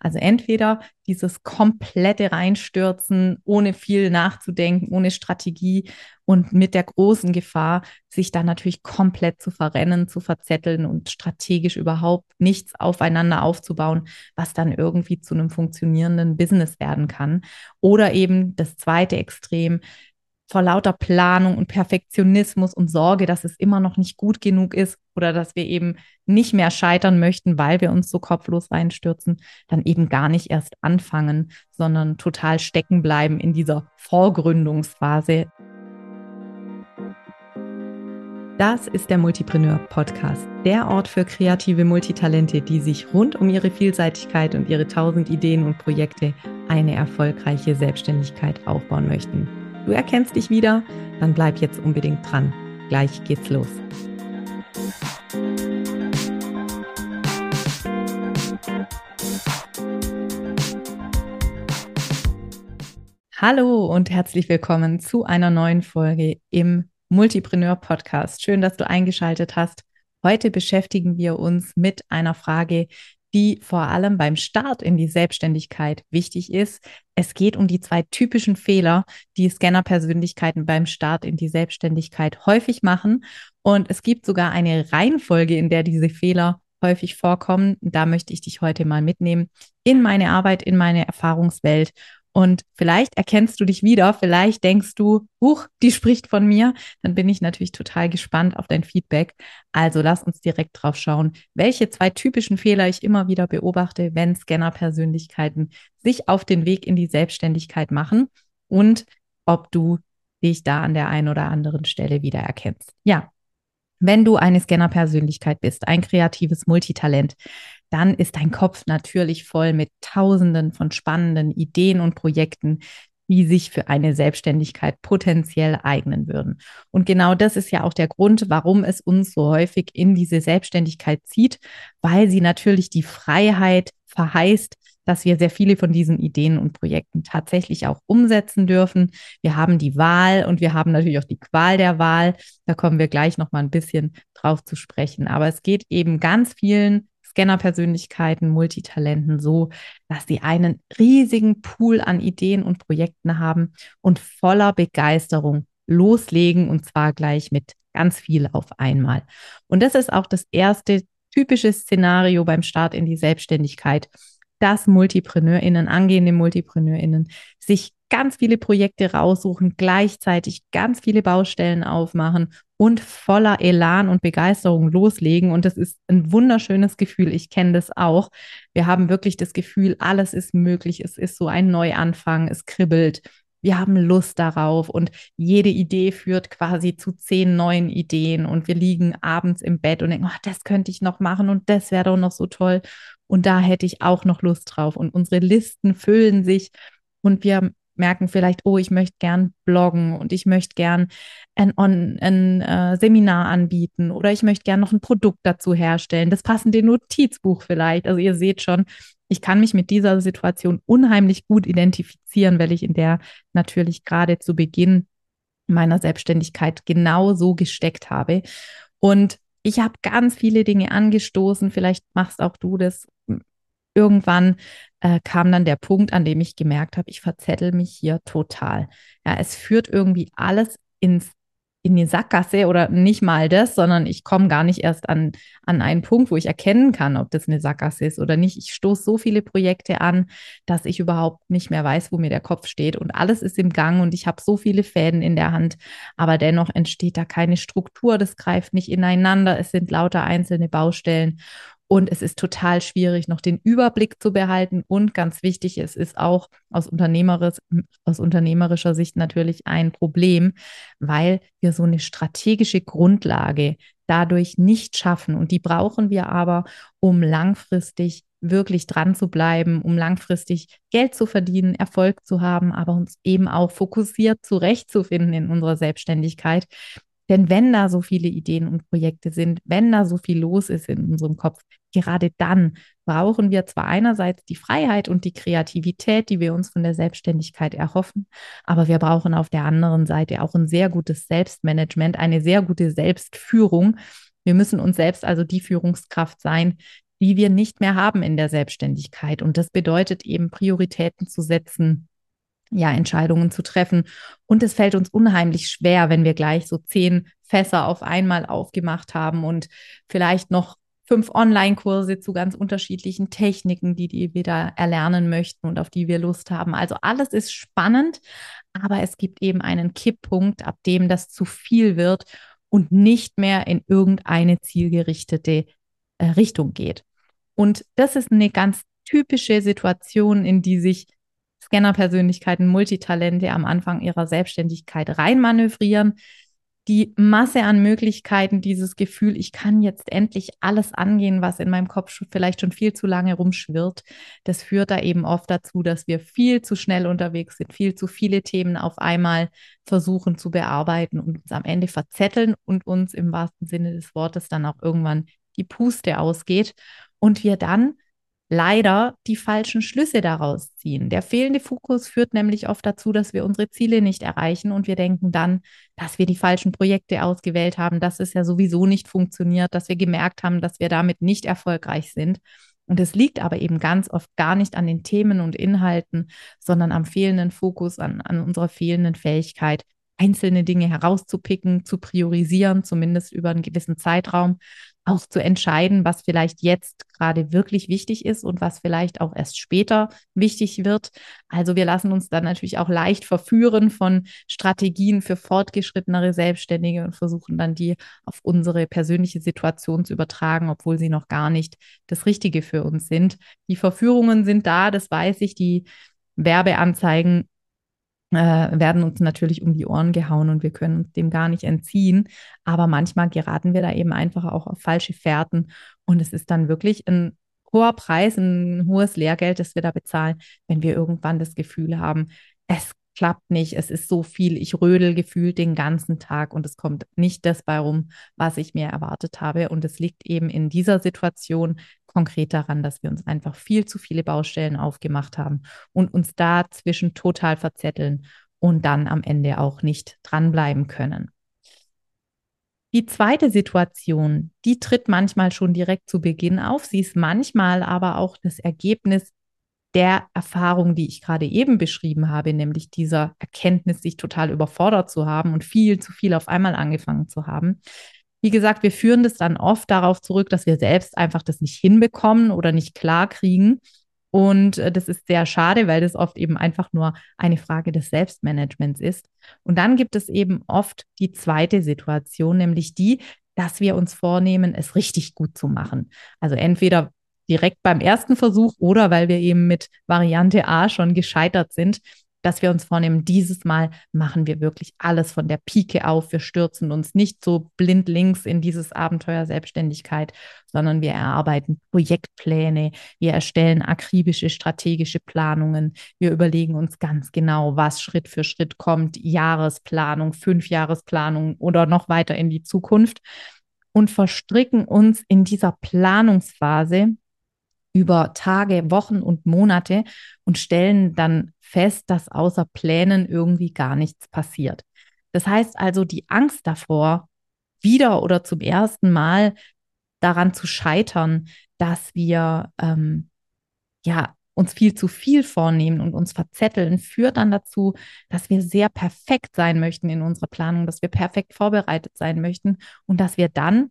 Also entweder dieses komplette Reinstürzen, ohne viel nachzudenken, ohne Strategie und mit der großen Gefahr, sich dann natürlich komplett zu verrennen, zu verzetteln und strategisch überhaupt nichts aufeinander aufzubauen, was dann irgendwie zu einem funktionierenden Business werden kann. Oder eben das zweite Extrem, vor lauter Planung und Perfektionismus und Sorge, dass es immer noch nicht gut genug ist oder dass wir eben nicht mehr scheitern möchten, weil wir uns so kopflos reinstürzen, dann eben gar nicht erst anfangen, sondern total stecken bleiben in dieser Vorgründungsphase. Das ist der Multipreneur Podcast, der Ort für kreative Multitalente, die sich rund um ihre Vielseitigkeit und ihre tausend Ideen und Projekte eine erfolgreiche Selbstständigkeit aufbauen möchten. Du erkennst dich wieder? Dann bleib jetzt unbedingt dran. Gleich geht's los. Hallo und herzlich willkommen zu einer neuen Folge im Multipreneur Podcast. Schön, dass du eingeschaltet hast. Heute beschäftigen wir uns mit einer Frage, die vor allem beim Start in die Selbstständigkeit wichtig ist. Es geht um die zwei typischen Fehler, die Scanner-Persönlichkeiten beim Start in die Selbstständigkeit häufig machen. Und es gibt sogar eine Reihenfolge, in der diese Fehler häufig vorkommen. Da möchte ich dich heute mal mitnehmen in meine Arbeit, in meine Erfahrungswelt und vielleicht erkennst du dich wieder, vielleicht denkst du, huch, die spricht von mir. Dann bin ich natürlich total gespannt auf dein Feedback. Also lass uns direkt drauf schauen, welche zwei typischen Fehler ich immer wieder beobachte, wenn Scanner-Persönlichkeiten sich auf den Weg in die Selbstständigkeit machen und ob du dich da an der einen oder anderen Stelle wieder erkennst. Ja, wenn du eine Scanner-Persönlichkeit bist, ein kreatives Multitalent, dann ist dein Kopf natürlich voll mit Tausenden von spannenden Ideen und Projekten, die sich für eine Selbstständigkeit potenziell eignen würden. Und genau das ist ja auch der Grund, warum es uns so häufig in diese Selbstständigkeit zieht, weil sie natürlich die Freiheit verheißt, dass wir sehr viele von diesen Ideen und Projekten tatsächlich auch umsetzen dürfen. Wir haben die Wahl und wir haben natürlich auch die Qual der Wahl. Da kommen wir gleich noch mal ein bisschen drauf zu sprechen. Aber es geht eben ganz vielen Scanner-Persönlichkeiten, Multitalenten so, dass sie einen riesigen Pool an Ideen und Projekten haben und voller Begeisterung loslegen und zwar gleich mit ganz viel auf einmal. Und das ist auch das erste typische Szenario beim Start in die Selbstständigkeit, dass MultipreneurInnen, angehende MultipreneurInnen sich ganz viele Projekte raussuchen, gleichzeitig ganz viele Baustellen aufmachen und voller Elan und Begeisterung loslegen. Und das ist ein wunderschönes Gefühl. Ich kenne das auch. Wir haben wirklich das Gefühl, alles ist möglich. Es ist so ein Neuanfang. Es kribbelt. Wir haben Lust darauf und jede Idee führt quasi zu zehn neuen Ideen und wir liegen abends im Bett und denken, oh, das könnte ich noch machen und das wäre doch noch so toll und da hätte ich auch noch Lust drauf und unsere Listen füllen sich und wir merken vielleicht, oh, ich möchte gern bloggen und ich möchte gern ein, ein, ein äh, Seminar anbieten oder ich möchte gern noch ein Produkt dazu herstellen, das passende Notizbuch vielleicht. Also ihr seht schon, ich kann mich mit dieser Situation unheimlich gut identifizieren, weil ich in der natürlich gerade zu Beginn meiner Selbstständigkeit genau so gesteckt habe. Und ich habe ganz viele Dinge angestoßen. Vielleicht machst auch du das irgendwann äh, kam dann der Punkt, an dem ich gemerkt habe, ich verzettel mich hier total. Ja, es führt irgendwie alles ins in die Sackgasse oder nicht mal das, sondern ich komme gar nicht erst an, an einen Punkt, wo ich erkennen kann, ob das eine Sackgasse ist oder nicht. Ich stoße so viele Projekte an, dass ich überhaupt nicht mehr weiß, wo mir der Kopf steht und alles ist im Gang und ich habe so viele Fäden in der Hand, aber dennoch entsteht da keine Struktur, das greift nicht ineinander, es sind lauter einzelne Baustellen und es ist total schwierig, noch den Überblick zu behalten. Und ganz wichtig, es ist auch aus, unternehmerisch, aus unternehmerischer Sicht natürlich ein Problem, weil wir so eine strategische Grundlage dadurch nicht schaffen. Und die brauchen wir aber, um langfristig wirklich dran zu bleiben, um langfristig Geld zu verdienen, Erfolg zu haben, aber uns eben auch fokussiert zurechtzufinden in unserer Selbstständigkeit. Denn wenn da so viele Ideen und Projekte sind, wenn da so viel los ist in unserem Kopf, gerade dann brauchen wir zwar einerseits die Freiheit und die Kreativität, die wir uns von der Selbstständigkeit erhoffen, aber wir brauchen auf der anderen Seite auch ein sehr gutes Selbstmanagement, eine sehr gute Selbstführung. Wir müssen uns selbst also die Führungskraft sein, die wir nicht mehr haben in der Selbstständigkeit. Und das bedeutet eben Prioritäten zu setzen, ja, Entscheidungen zu treffen. Und es fällt uns unheimlich schwer, wenn wir gleich so zehn Fässer auf einmal aufgemacht haben und vielleicht noch fünf Online-Kurse zu ganz unterschiedlichen Techniken, die, die wir da erlernen möchten und auf die wir Lust haben. Also alles ist spannend, aber es gibt eben einen Kipppunkt, ab dem das zu viel wird und nicht mehr in irgendeine zielgerichtete äh, Richtung geht. Und das ist eine ganz typische Situation, in die sich Scanner-Persönlichkeiten, Multitalente am Anfang ihrer Selbstständigkeit reinmanövrieren. Die Masse an Möglichkeiten, dieses Gefühl, ich kann jetzt endlich alles angehen, was in meinem Kopf vielleicht schon viel zu lange rumschwirrt, das führt da eben oft dazu, dass wir viel zu schnell unterwegs sind, viel zu viele Themen auf einmal versuchen zu bearbeiten und uns am Ende verzetteln und uns im wahrsten Sinne des Wortes dann auch irgendwann die Puste ausgeht. Und wir dann leider die falschen Schlüsse daraus ziehen. Der fehlende Fokus führt nämlich oft dazu, dass wir unsere Ziele nicht erreichen und wir denken dann, dass wir die falschen Projekte ausgewählt haben, dass es ja sowieso nicht funktioniert, dass wir gemerkt haben, dass wir damit nicht erfolgreich sind. Und es liegt aber eben ganz oft gar nicht an den Themen und Inhalten, sondern am fehlenden Fokus, an, an unserer fehlenden Fähigkeit, einzelne Dinge herauszupicken, zu priorisieren, zumindest über einen gewissen Zeitraum, auch zu entscheiden, was vielleicht jetzt gerade wirklich wichtig ist und was vielleicht auch erst später wichtig wird. Also wir lassen uns dann natürlich auch leicht verführen von Strategien für fortgeschrittenere Selbstständige und versuchen dann die auf unsere persönliche Situation zu übertragen, obwohl sie noch gar nicht das Richtige für uns sind. Die Verführungen sind da, das weiß ich, die Werbeanzeigen werden uns natürlich um die Ohren gehauen und wir können uns dem gar nicht entziehen. Aber manchmal geraten wir da eben einfach auch auf falsche Fährten und es ist dann wirklich ein hoher Preis, ein hohes Lehrgeld, das wir da bezahlen, wenn wir irgendwann das Gefühl haben, es klappt nicht, es ist so viel, ich rödel gefühlt den ganzen Tag und es kommt nicht das bei rum, was ich mir erwartet habe. Und es liegt eben in dieser Situation konkret daran, dass wir uns einfach viel zu viele Baustellen aufgemacht haben und uns dazwischen total verzetteln und dann am Ende auch nicht dranbleiben können. Die zweite Situation, die tritt manchmal schon direkt zu Beginn auf. Sie ist manchmal aber auch das Ergebnis der Erfahrung, die ich gerade eben beschrieben habe, nämlich dieser Erkenntnis, sich total überfordert zu haben und viel zu viel auf einmal angefangen zu haben. Wie gesagt, wir führen das dann oft darauf zurück, dass wir selbst einfach das nicht hinbekommen oder nicht klar kriegen. Und äh, das ist sehr schade, weil das oft eben einfach nur eine Frage des Selbstmanagements ist. Und dann gibt es eben oft die zweite Situation, nämlich die, dass wir uns vornehmen, es richtig gut zu machen. Also entweder direkt beim ersten Versuch oder weil wir eben mit Variante A schon gescheitert sind, dass wir uns vornehmen, dieses Mal machen wir wirklich alles von der Pike auf. Wir stürzen uns nicht so blind links in dieses Abenteuer Selbstständigkeit, sondern wir erarbeiten Projektpläne, wir erstellen akribische strategische Planungen, wir überlegen uns ganz genau, was Schritt für Schritt kommt, Jahresplanung, Fünfjahresplanung oder noch weiter in die Zukunft. Und verstricken uns in dieser Planungsphase über Tage, Wochen und Monate und stellen dann fest, dass außer Plänen irgendwie gar nichts passiert. Das heißt also, die Angst davor, wieder oder zum ersten Mal daran zu scheitern, dass wir ähm, ja uns viel zu viel vornehmen und uns verzetteln, führt dann dazu, dass wir sehr perfekt sein möchten in unserer Planung, dass wir perfekt vorbereitet sein möchten und dass wir dann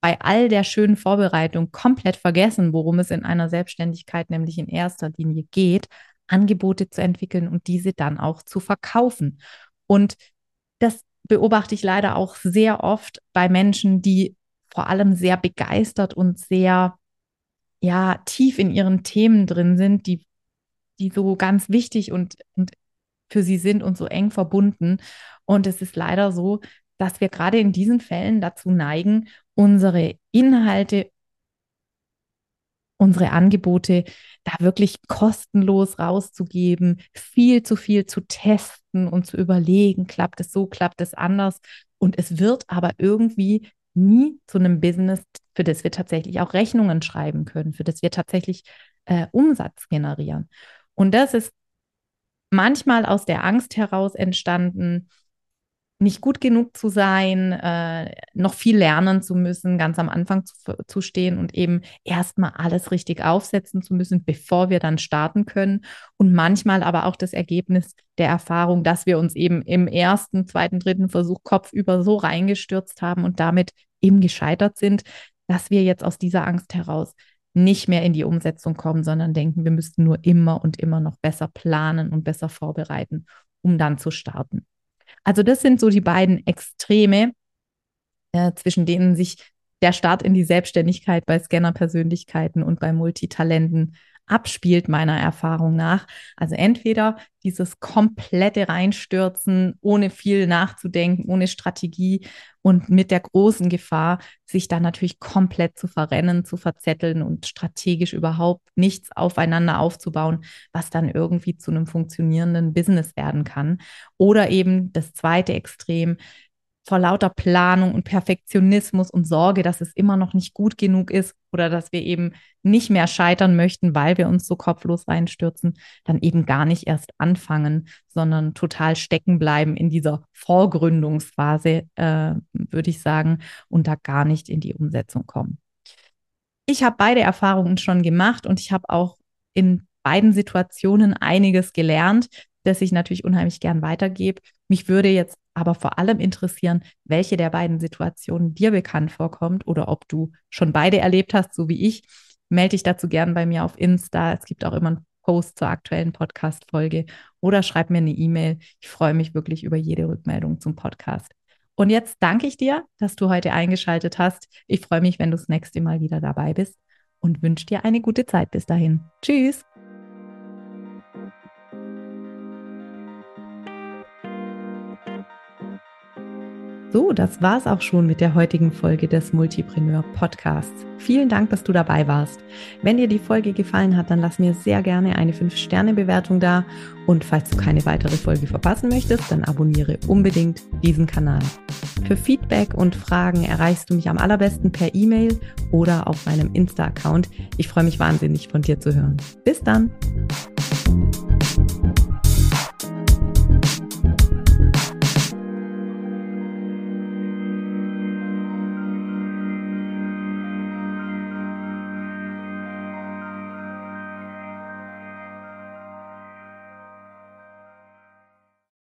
bei all der schönen Vorbereitung komplett vergessen, worum es in einer Selbstständigkeit nämlich in erster Linie geht, Angebote zu entwickeln und diese dann auch zu verkaufen. Und das beobachte ich leider auch sehr oft bei Menschen, die vor allem sehr begeistert und sehr ja tief in ihren Themen drin sind, die die so ganz wichtig und, und für sie sind und so eng verbunden. Und es ist leider so, dass wir gerade in diesen Fällen dazu neigen, unsere Inhalte, unsere Angebote da wirklich kostenlos rauszugeben, viel zu viel zu testen und zu überlegen, klappt es so, klappt es anders. Und es wird aber irgendwie nie zu einem Business, für das wir tatsächlich auch Rechnungen schreiben können, für das wir tatsächlich äh, Umsatz generieren. Und das ist manchmal aus der Angst heraus entstanden, nicht gut genug zu sein, äh, noch viel lernen zu müssen, ganz am Anfang zu, zu stehen und eben erstmal alles richtig aufsetzen zu müssen, bevor wir dann starten können. Und manchmal aber auch das Ergebnis der Erfahrung, dass wir uns eben im ersten, zweiten, dritten Versuch kopfüber so reingestürzt haben und damit eben gescheitert sind, dass wir jetzt aus dieser Angst heraus nicht mehr in die Umsetzung kommen, sondern denken, wir müssten nur immer und immer noch besser planen und besser vorbereiten, um dann zu starten. Also das sind so die beiden Extreme, äh, zwischen denen sich der Start in die Selbstständigkeit bei Scanner-Persönlichkeiten und bei Multitalenten abspielt, meiner Erfahrung nach. Also entweder dieses komplette Reinstürzen, ohne viel nachzudenken, ohne Strategie und mit der großen Gefahr, sich dann natürlich komplett zu verrennen, zu verzetteln und strategisch überhaupt nichts aufeinander aufzubauen, was dann irgendwie zu einem funktionierenden Business werden kann. Oder eben das zweite Extrem, vor lauter Planung und Perfektionismus und Sorge, dass es immer noch nicht gut genug ist oder dass wir eben nicht mehr scheitern möchten, weil wir uns so kopflos reinstürzen, dann eben gar nicht erst anfangen, sondern total stecken bleiben in dieser Vorgründungsphase, äh, würde ich sagen, und da gar nicht in die Umsetzung kommen. Ich habe beide Erfahrungen schon gemacht und ich habe auch in beiden Situationen einiges gelernt, das ich natürlich unheimlich gern weitergebe. Mich würde jetzt aber vor allem interessieren, welche der beiden Situationen dir bekannt vorkommt oder ob du schon beide erlebt hast, so wie ich. Melde dich dazu gern bei mir auf Insta. Es gibt auch immer einen Post zur aktuellen Podcast-Folge oder schreib mir eine E-Mail. Ich freue mich wirklich über jede Rückmeldung zum Podcast. Und jetzt danke ich dir, dass du heute eingeschaltet hast. Ich freue mich, wenn du das nächste Mal wieder dabei bist und wünsche dir eine gute Zeit bis dahin. Tschüss. So, das war's auch schon mit der heutigen Folge des Multipreneur Podcasts. Vielen Dank, dass du dabei warst. Wenn dir die Folge gefallen hat, dann lass mir sehr gerne eine 5-Sterne-Bewertung da. Und falls du keine weitere Folge verpassen möchtest, dann abonniere unbedingt diesen Kanal. Für Feedback und Fragen erreichst du mich am allerbesten per E-Mail oder auf meinem Insta-Account. Ich freue mich wahnsinnig von dir zu hören. Bis dann!